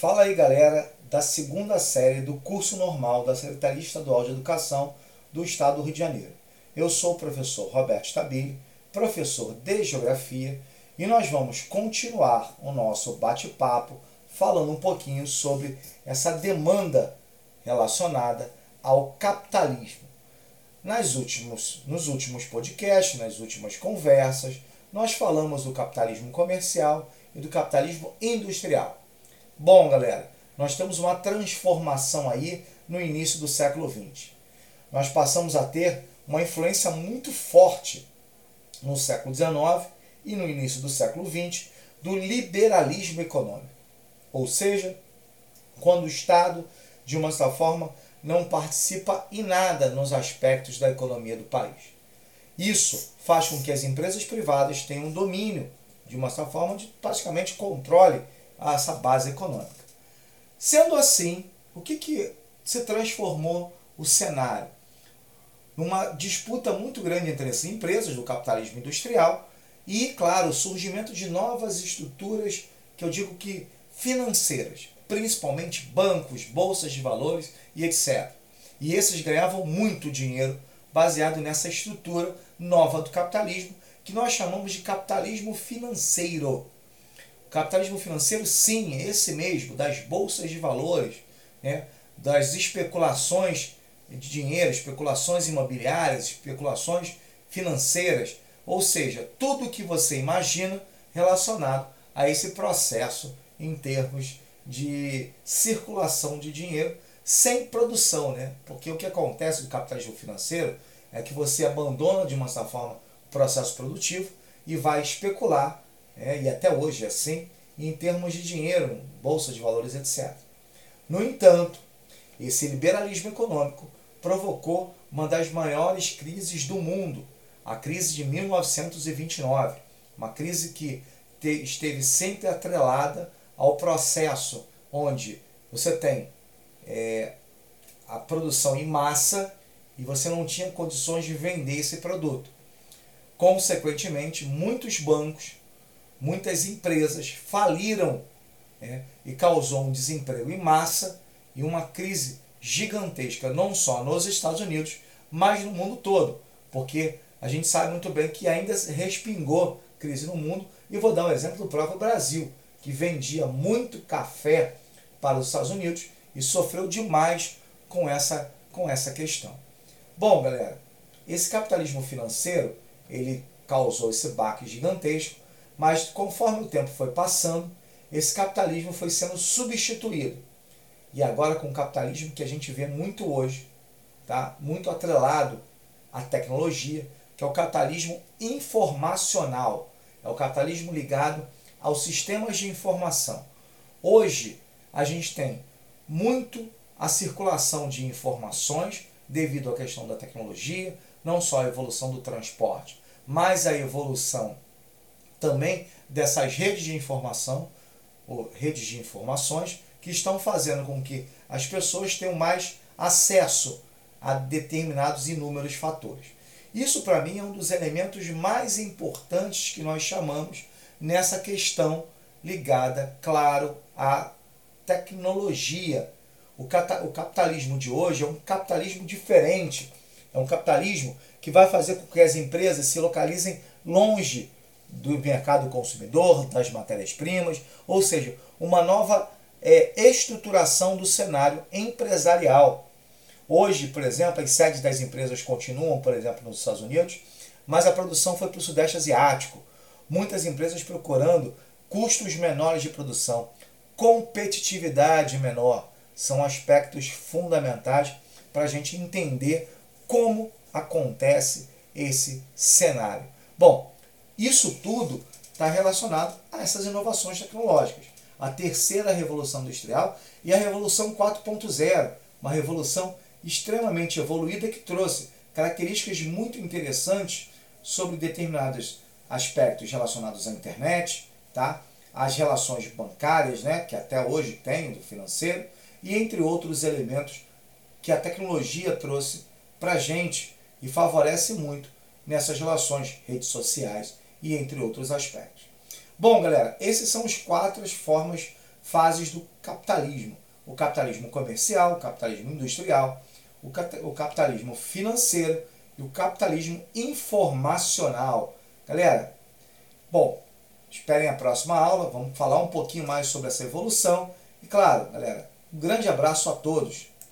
Fala aí, galera, da segunda série do curso normal da Secretaria Estadual de Educação do Estado do Rio de Janeiro. Eu sou o professor Roberto Stabile, professor de Geografia, e nós vamos continuar o nosso bate-papo falando um pouquinho sobre essa demanda relacionada ao capitalismo. Nas últimos, nos últimos podcasts, nas últimas conversas, nós falamos do capitalismo comercial e do capitalismo industrial. Bom, galera, nós temos uma transformação aí no início do século XX. Nós passamos a ter uma influência muito forte no século XIX e no início do século XX do liberalismo econômico. Ou seja, quando o Estado, de uma certa forma, não participa em nada nos aspectos da economia do país. Isso faz com que as empresas privadas tenham um domínio, de uma certa forma, de praticamente controle essa base econômica. Sendo assim, o que, que se transformou o cenário? Numa disputa muito grande entre as empresas do capitalismo industrial e, claro, o surgimento de novas estruturas que eu digo que financeiras, principalmente bancos, bolsas de valores e etc. E esses ganhavam muito dinheiro baseado nessa estrutura nova do capitalismo, que nós chamamos de capitalismo financeiro. Capitalismo financeiro, sim, é esse mesmo, das bolsas de valores, né, das especulações de dinheiro, especulações imobiliárias, especulações financeiras, ou seja, tudo o que você imagina relacionado a esse processo em termos de circulação de dinheiro sem produção, né? Porque o que acontece no capitalismo financeiro é que você abandona de uma certa forma o processo produtivo e vai especular, né? e até hoje é assim, em termos de dinheiro, bolsa de valores, etc. No entanto, esse liberalismo econômico provocou uma das maiores crises do mundo, a crise de 1929, uma crise que esteve sempre atrelada ao processo onde você tem é, a produção em massa e você não tinha condições de vender esse produto. Consequentemente, muitos bancos, muitas empresas faliram né, e causou um desemprego em massa e uma crise gigantesca, não só nos Estados Unidos, mas no mundo todo, porque a gente sabe muito bem que ainda respingou crise no mundo. E vou dar um exemplo do próprio Brasil, que vendia muito café para os Estados Unidos e sofreu demais com essa, com essa questão. Bom, galera, esse capitalismo financeiro ele causou esse baque gigantesco, mas conforme o tempo foi passando, esse capitalismo foi sendo substituído. E agora com o capitalismo que a gente vê muito hoje, tá? muito atrelado à tecnologia, que é o capitalismo informacional, é o capitalismo ligado aos sistemas de informação. Hoje a gente tem muito a circulação de informações devido à questão da tecnologia, não só a evolução do transporte, mas a evolução também dessas redes de informação, ou redes de informações, que estão fazendo com que as pessoas tenham mais acesso a determinados inúmeros fatores. Isso, para mim, é um dos elementos mais importantes que nós chamamos nessa questão ligada, claro, à tecnologia. O, capitalismo de hoje é um capitalismo diferente. É um capitalismo que vai fazer com que as empresas se localizem longe do mercado consumidor, das matérias-primas, ou seja, uma nova é, estruturação do cenário empresarial. Hoje, por exemplo, as sedes das empresas continuam, por exemplo, nos Estados Unidos, mas a produção foi para o Sudeste Asiático. Muitas empresas procurando custos menores de produção, competitividade menor, são aspectos fundamentais para a gente entender como acontece esse cenário. Bom, isso tudo está relacionado a essas inovações tecnológicas. A terceira revolução industrial e a revolução 4.0, uma revolução extremamente evoluída que trouxe características muito interessantes sobre determinados aspectos relacionados à internet, tá? as relações bancárias, né? que até hoje tem do financeiro, e entre outros elementos que a tecnologia trouxe para a gente e favorece muito nessas relações, redes sociais e entre outros aspectos. Bom, galera, esses são as quatro formas fases do capitalismo: o capitalismo comercial, o capitalismo industrial, o, o capitalismo financeiro e o capitalismo informacional. Galera, bom, esperem a próxima aula, vamos falar um pouquinho mais sobre essa evolução. E claro, galera, um grande abraço a todos.